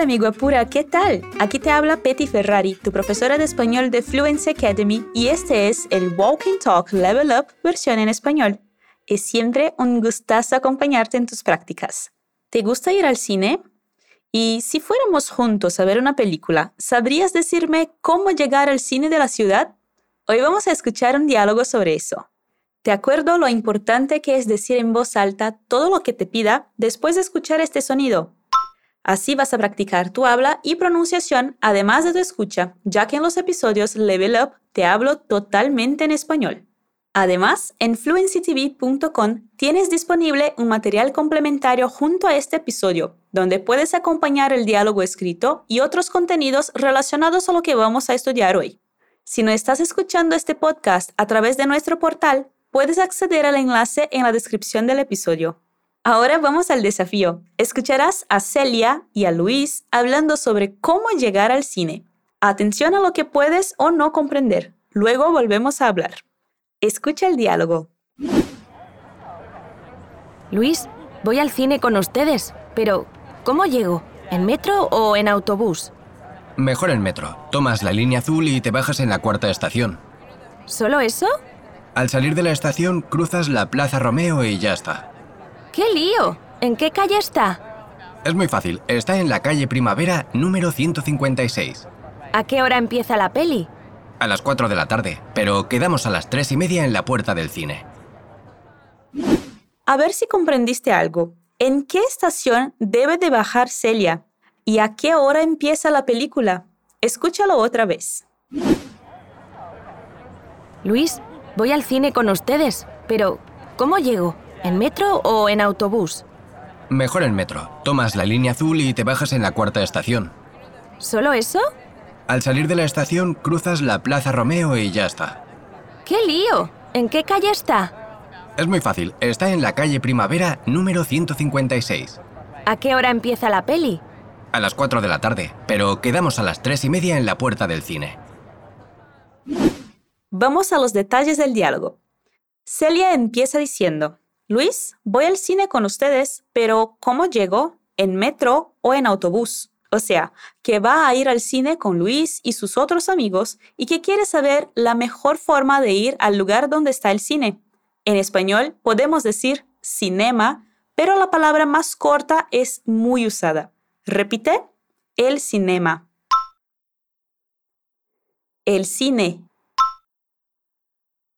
Hola amigo Apura, ¿qué tal? Aquí te habla Petty Ferrari, tu profesora de español de Fluency Academy y este es el Walking Talk Level Up versión en español. Es siempre un gustazo acompañarte en tus prácticas. ¿Te gusta ir al cine? Y si fuéramos juntos a ver una película, ¿sabrías decirme cómo llegar al cine de la ciudad? Hoy vamos a escuchar un diálogo sobre eso. ¿Te acuerdo lo importante que es decir en voz alta todo lo que te pida después de escuchar este sonido? Así vas a practicar tu habla y pronunciación además de tu escucha, ya que en los episodios Level Up te hablo totalmente en español. Además, en fluencytv.com tienes disponible un material complementario junto a este episodio, donde puedes acompañar el diálogo escrito y otros contenidos relacionados a lo que vamos a estudiar hoy. Si no estás escuchando este podcast a través de nuestro portal, puedes acceder al enlace en la descripción del episodio. Ahora vamos al desafío. Escucharás a Celia y a Luis hablando sobre cómo llegar al cine. Atención a lo que puedes o no comprender. Luego volvemos a hablar. Escucha el diálogo. Luis, voy al cine con ustedes, pero ¿cómo llego? ¿En metro o en autobús? Mejor en metro. Tomas la línea azul y te bajas en la cuarta estación. ¿Solo eso? Al salir de la estación cruzas la Plaza Romeo y ya está. ¡Qué lío! ¿En qué calle está? Es muy fácil, está en la calle Primavera número 156. ¿A qué hora empieza la peli? A las 4 de la tarde, pero quedamos a las 3 y media en la puerta del cine. A ver si comprendiste algo. ¿En qué estación debe de bajar Celia? ¿Y a qué hora empieza la película? Escúchalo otra vez. Luis, voy al cine con ustedes, pero ¿cómo llego? ¿En metro o en autobús? Mejor en metro. Tomas la línea azul y te bajas en la cuarta estación. ¿Solo eso? Al salir de la estación cruzas la Plaza Romeo y ya está. ¡Qué lío! ¿En qué calle está? Es muy fácil, está en la calle Primavera número 156. ¿A qué hora empieza la peli? A las 4 de la tarde, pero quedamos a las 3 y media en la puerta del cine. Vamos a los detalles del diálogo. Celia empieza diciendo, Luis, voy al cine con ustedes, pero ¿cómo llego? ¿En metro o en autobús? O sea, que va a ir al cine con Luis y sus otros amigos y que quiere saber la mejor forma de ir al lugar donde está el cine. En español podemos decir cinema, pero la palabra más corta es muy usada. Repite, el cinema. El cine.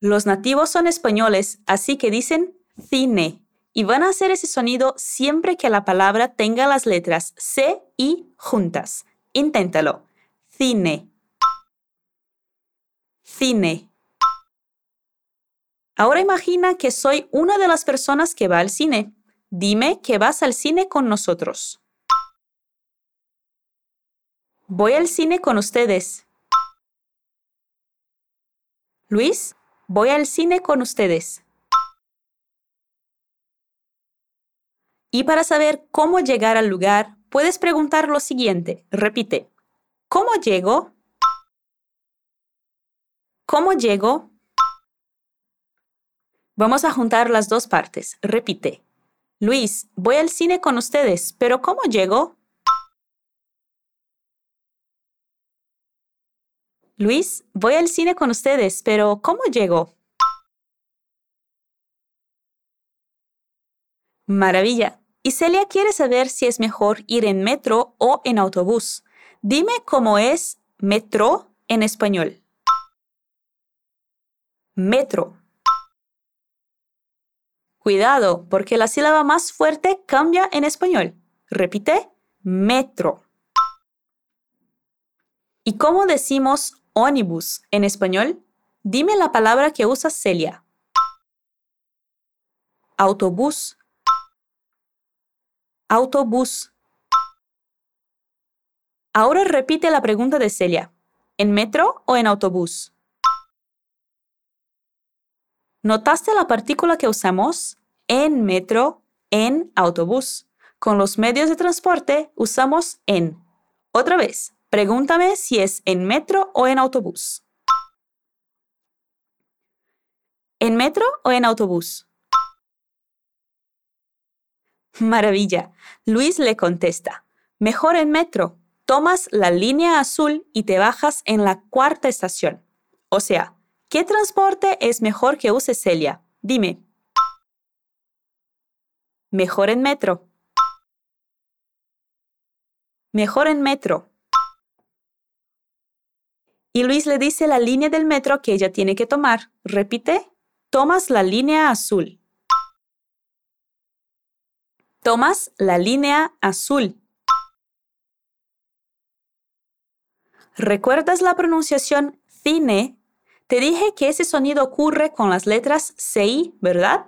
Los nativos son españoles, así que dicen cine. Y van a hacer ese sonido siempre que la palabra tenga las letras C y juntas. Inténtalo. Cine. Cine. Ahora imagina que soy una de las personas que va al cine. Dime que vas al cine con nosotros. Voy al cine con ustedes. Luis, voy al cine con ustedes. Y para saber cómo llegar al lugar, puedes preguntar lo siguiente. Repite. ¿Cómo llego? ¿Cómo llego? Vamos a juntar las dos partes. Repite. Luis, voy al cine con ustedes, pero ¿cómo llego? Luis, voy al cine con ustedes, pero ¿cómo llego? Maravilla. Y Celia quiere saber si es mejor ir en metro o en autobús. Dime cómo es metro en español. Metro. Cuidado, porque la sílaba más fuerte cambia en español. Repite, metro. ¿Y cómo decimos ónibus en español? Dime la palabra que usa Celia. Autobús autobús. Ahora repite la pregunta de Celia. ¿En metro o en autobús? ¿Notaste la partícula que usamos? En metro, en autobús. Con los medios de transporte usamos en. Otra vez, pregúntame si es en metro o en autobús. ¿En metro o en autobús? Maravilla. Luis le contesta, Mejor en metro. Tomas la línea azul y te bajas en la cuarta estación. O sea, ¿qué transporte es mejor que use Celia? Dime. Mejor en metro. Mejor en metro. Y Luis le dice la línea del metro que ella tiene que tomar. Repite. Tomas la línea azul. Tomas la línea azul. ¿Recuerdas la pronunciación cine? Te dije que ese sonido ocurre con las letras CI, ¿verdad?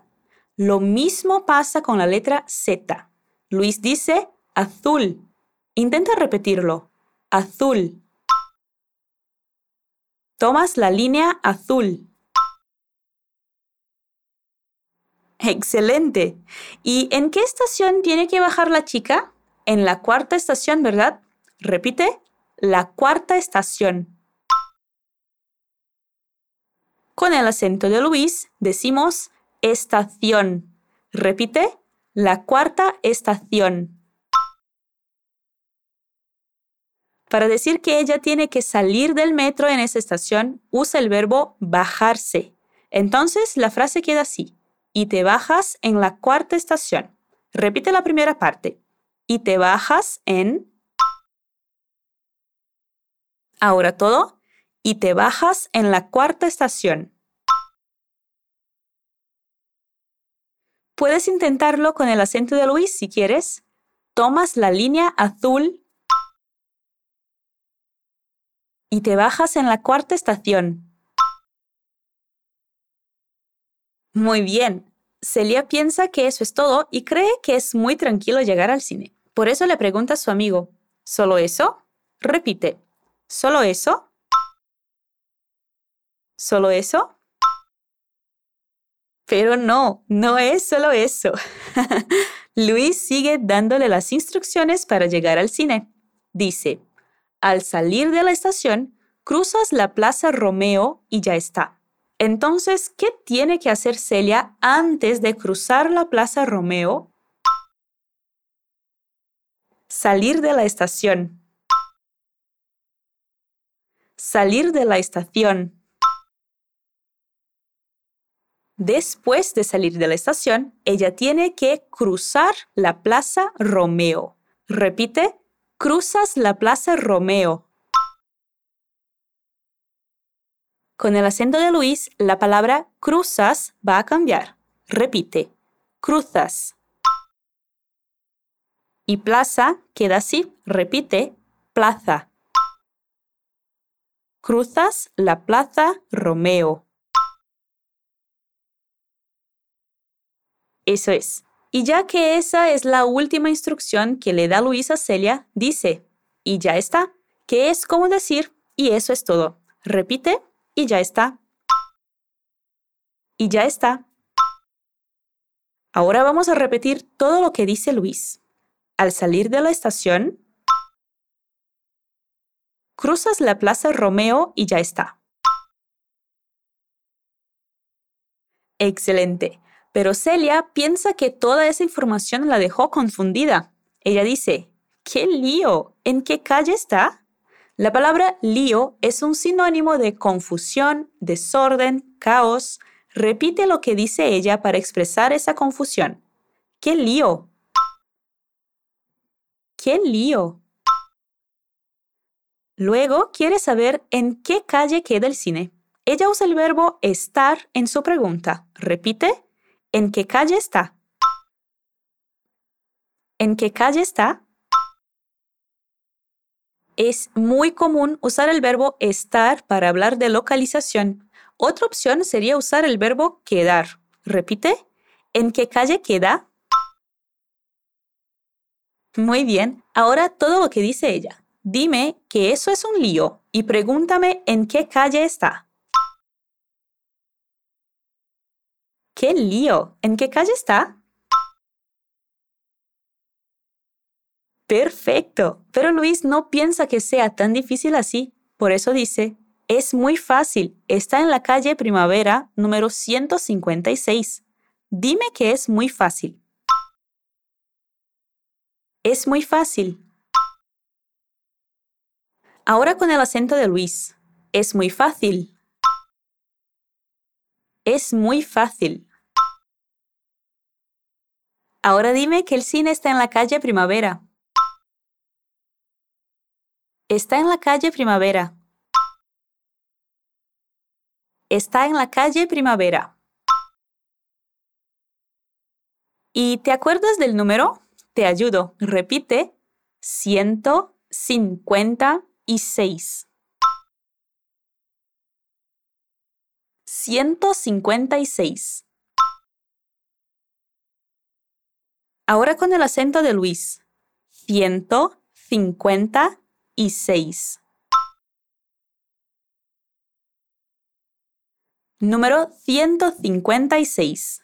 Lo mismo pasa con la letra Z. Luis dice azul. Intenta repetirlo. Azul. Tomas la línea azul. Excelente. ¿Y en qué estación tiene que bajar la chica? En la cuarta estación, ¿verdad? Repite la cuarta estación. Con el acento de Luis decimos estación. Repite, la cuarta estación. Para decir que ella tiene que salir del metro en esa estación, usa el verbo bajarse. Entonces la frase queda así. Y te bajas en la cuarta estación. Repite la primera parte. Y te bajas en Ahora todo. Y te bajas en la cuarta estación. Puedes intentarlo con el acento de Luis si quieres. Tomas la línea azul y te bajas en la cuarta estación. Muy bien. Celia piensa que eso es todo y cree que es muy tranquilo llegar al cine. Por eso le pregunta a su amigo, ¿solo eso? Repite, ¿Solo eso? ¿Solo eso? Pero no, no es solo eso. Luis sigue dándole las instrucciones para llegar al cine. Dice, al salir de la estación, cruzas la Plaza Romeo y ya está. Entonces, ¿qué tiene que hacer Celia antes de cruzar la Plaza Romeo? Salir de la estación salir de la estación. Después de salir de la estación, ella tiene que cruzar la Plaza Romeo. Repite, cruzas la Plaza Romeo. Con el acento de Luis, la palabra cruzas va a cambiar. Repite, cruzas. Y plaza queda así. Repite, plaza cruzas la Plaza Romeo. Eso es. Y ya que esa es la última instrucción que le da Luis a Celia, dice, y ya está, que es como decir, y eso es todo. Repite, y ya está. Y ya está. Ahora vamos a repetir todo lo que dice Luis. Al salir de la estación, cruzas la Plaza Romeo y ya está. Excelente. Pero Celia piensa que toda esa información la dejó confundida. Ella dice, ¿qué lío? ¿En qué calle está? La palabra lío es un sinónimo de confusión, desorden, caos. Repite lo que dice ella para expresar esa confusión. ¿Qué lío? ¿Qué lío? Luego quiere saber en qué calle queda el cine. Ella usa el verbo estar en su pregunta. Repite, ¿en qué calle está? ¿En qué calle está? Es muy común usar el verbo estar para hablar de localización. Otra opción sería usar el verbo quedar. Repite, ¿en qué calle queda? Muy bien, ahora todo lo que dice ella. Dime que eso es un lío y pregúntame en qué calle está. ¿Qué lío? ¿En qué calle está? Perfecto. Pero Luis no piensa que sea tan difícil así. Por eso dice, es muy fácil. Está en la calle Primavera número 156. Dime que es muy fácil. Es muy fácil. Ahora con el acento de Luis. Es muy fácil. Es muy fácil. Ahora dime que el cine está en la calle Primavera. Está en la calle Primavera. Está en la calle Primavera. ¿Y te acuerdas del número? Te ayudo. Repite. 156. 156. Ahora con el acento de Luis. 156. Número 156.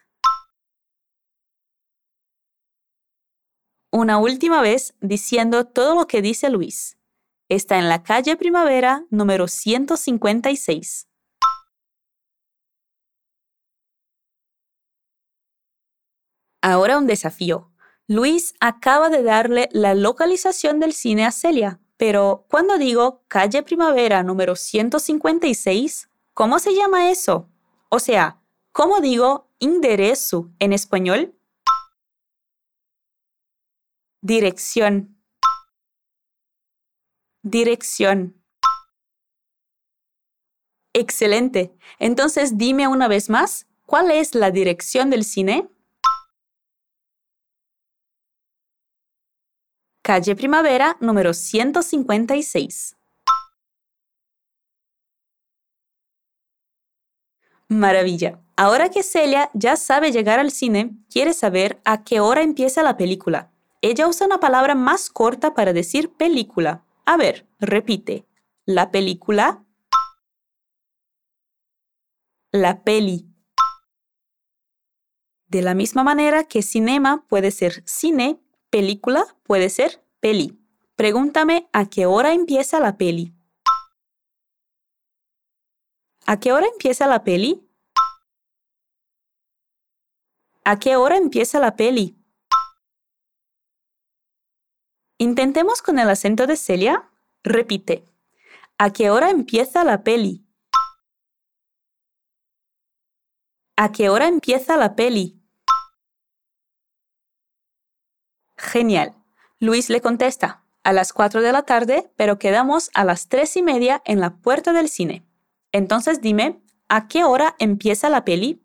Una última vez diciendo todo lo que dice Luis. Está en la calle Primavera número 156. Ahora un desafío. Luis acaba de darle la localización del cine a Celia, pero cuando digo calle Primavera número 156, ¿cómo se llama eso? O sea, ¿cómo digo enderezo en español? Dirección. Dirección. Excelente. Entonces dime una vez más, ¿cuál es la dirección del cine? Calle Primavera número 156. Maravilla. Ahora que Celia ya sabe llegar al cine, quiere saber a qué hora empieza la película. Ella usa una palabra más corta para decir película. A ver, repite. La película. La peli. De la misma manera que cinema puede ser cine Película puede ser peli. Pregúntame a qué hora empieza la peli. ¿A qué hora empieza la peli? ¿A qué hora empieza la peli? Intentemos con el acento de Celia. Repite. ¿A qué hora empieza la peli? ¿A qué hora empieza la peli? Genial. Luis le contesta, a las 4 de la tarde, pero quedamos a las 3 y media en la puerta del cine. Entonces dime, ¿a qué hora empieza la peli?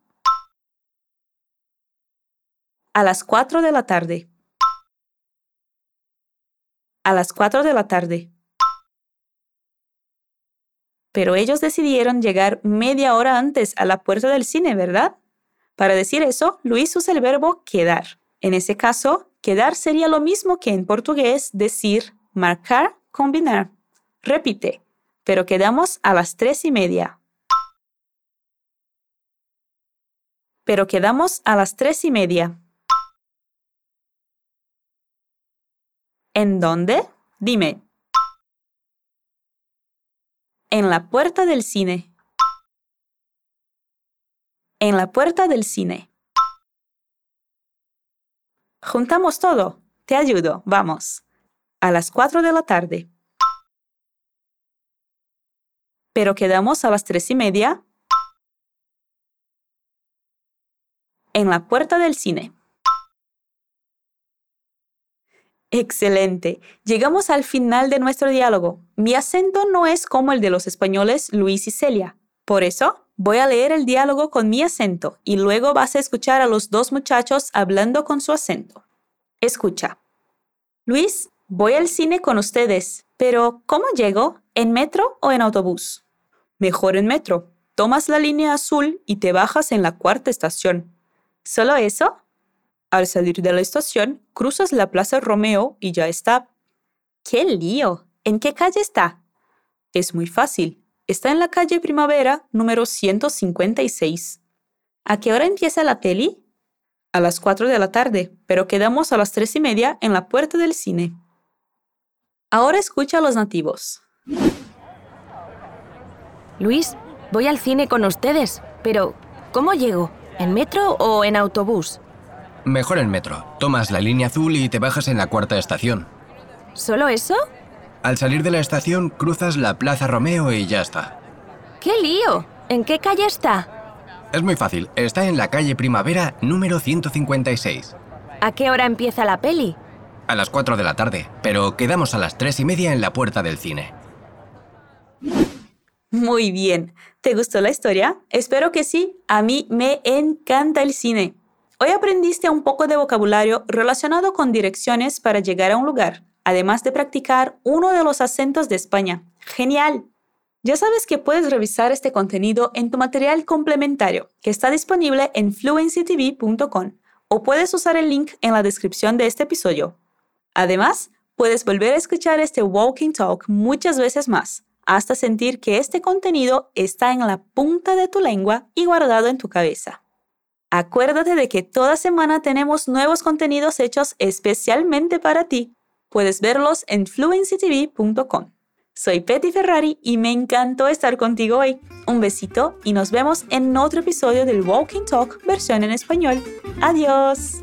A las 4 de la tarde. A las 4 de la tarde. Pero ellos decidieron llegar media hora antes a la puerta del cine, ¿verdad? Para decir eso, Luis usa el verbo quedar. En ese caso, Quedar sería lo mismo que en portugués decir marcar, combinar. Repite, pero quedamos a las tres y media. Pero quedamos a las tres y media. ¿En dónde? Dime. En la puerta del cine. En la puerta del cine. Juntamos todo. Te ayudo. Vamos. A las 4 de la tarde. Pero quedamos a las tres y media en la puerta del cine. Excelente. Llegamos al final de nuestro diálogo. Mi acento no es como el de los españoles Luis y Celia. Por eso, Voy a leer el diálogo con mi acento y luego vas a escuchar a los dos muchachos hablando con su acento. Escucha. Luis, voy al cine con ustedes, pero ¿cómo llego? ¿En metro o en autobús? Mejor en metro. Tomas la línea azul y te bajas en la cuarta estación. ¿Solo eso? Al salir de la estación, cruzas la Plaza Romeo y ya está. ¡Qué lío! ¿En qué calle está? Es muy fácil. Está en la calle Primavera, número 156. ¿A qué hora empieza la peli? A las 4 de la tarde, pero quedamos a las 3 y media en la puerta del cine. Ahora escucha a los nativos. Luis, voy al cine con ustedes, pero ¿cómo llego? ¿En metro o en autobús? Mejor en metro. Tomas la línea azul y te bajas en la cuarta estación. ¿Solo eso? Al salir de la estación, cruzas la Plaza Romeo y ya está. ¡Qué lío! ¿En qué calle está? Es muy fácil, está en la calle Primavera número 156. ¿A qué hora empieza la peli? A las 4 de la tarde, pero quedamos a las 3 y media en la puerta del cine. Muy bien. ¿Te gustó la historia? Espero que sí. A mí me encanta el cine. Hoy aprendiste un poco de vocabulario relacionado con direcciones para llegar a un lugar, además de practicar uno de los acentos de España. ¡Genial! Ya sabes que puedes revisar este contenido en tu material complementario, que está disponible en fluencytv.com, o puedes usar el link en la descripción de este episodio. Además, puedes volver a escuchar este Walking Talk muchas veces más, hasta sentir que este contenido está en la punta de tu lengua y guardado en tu cabeza. Acuérdate de que toda semana tenemos nuevos contenidos hechos especialmente para ti. Puedes verlos en fluencytv.com. Soy Petty Ferrari y me encantó estar contigo hoy. Un besito y nos vemos en otro episodio del Walking Talk versión en español. Adiós.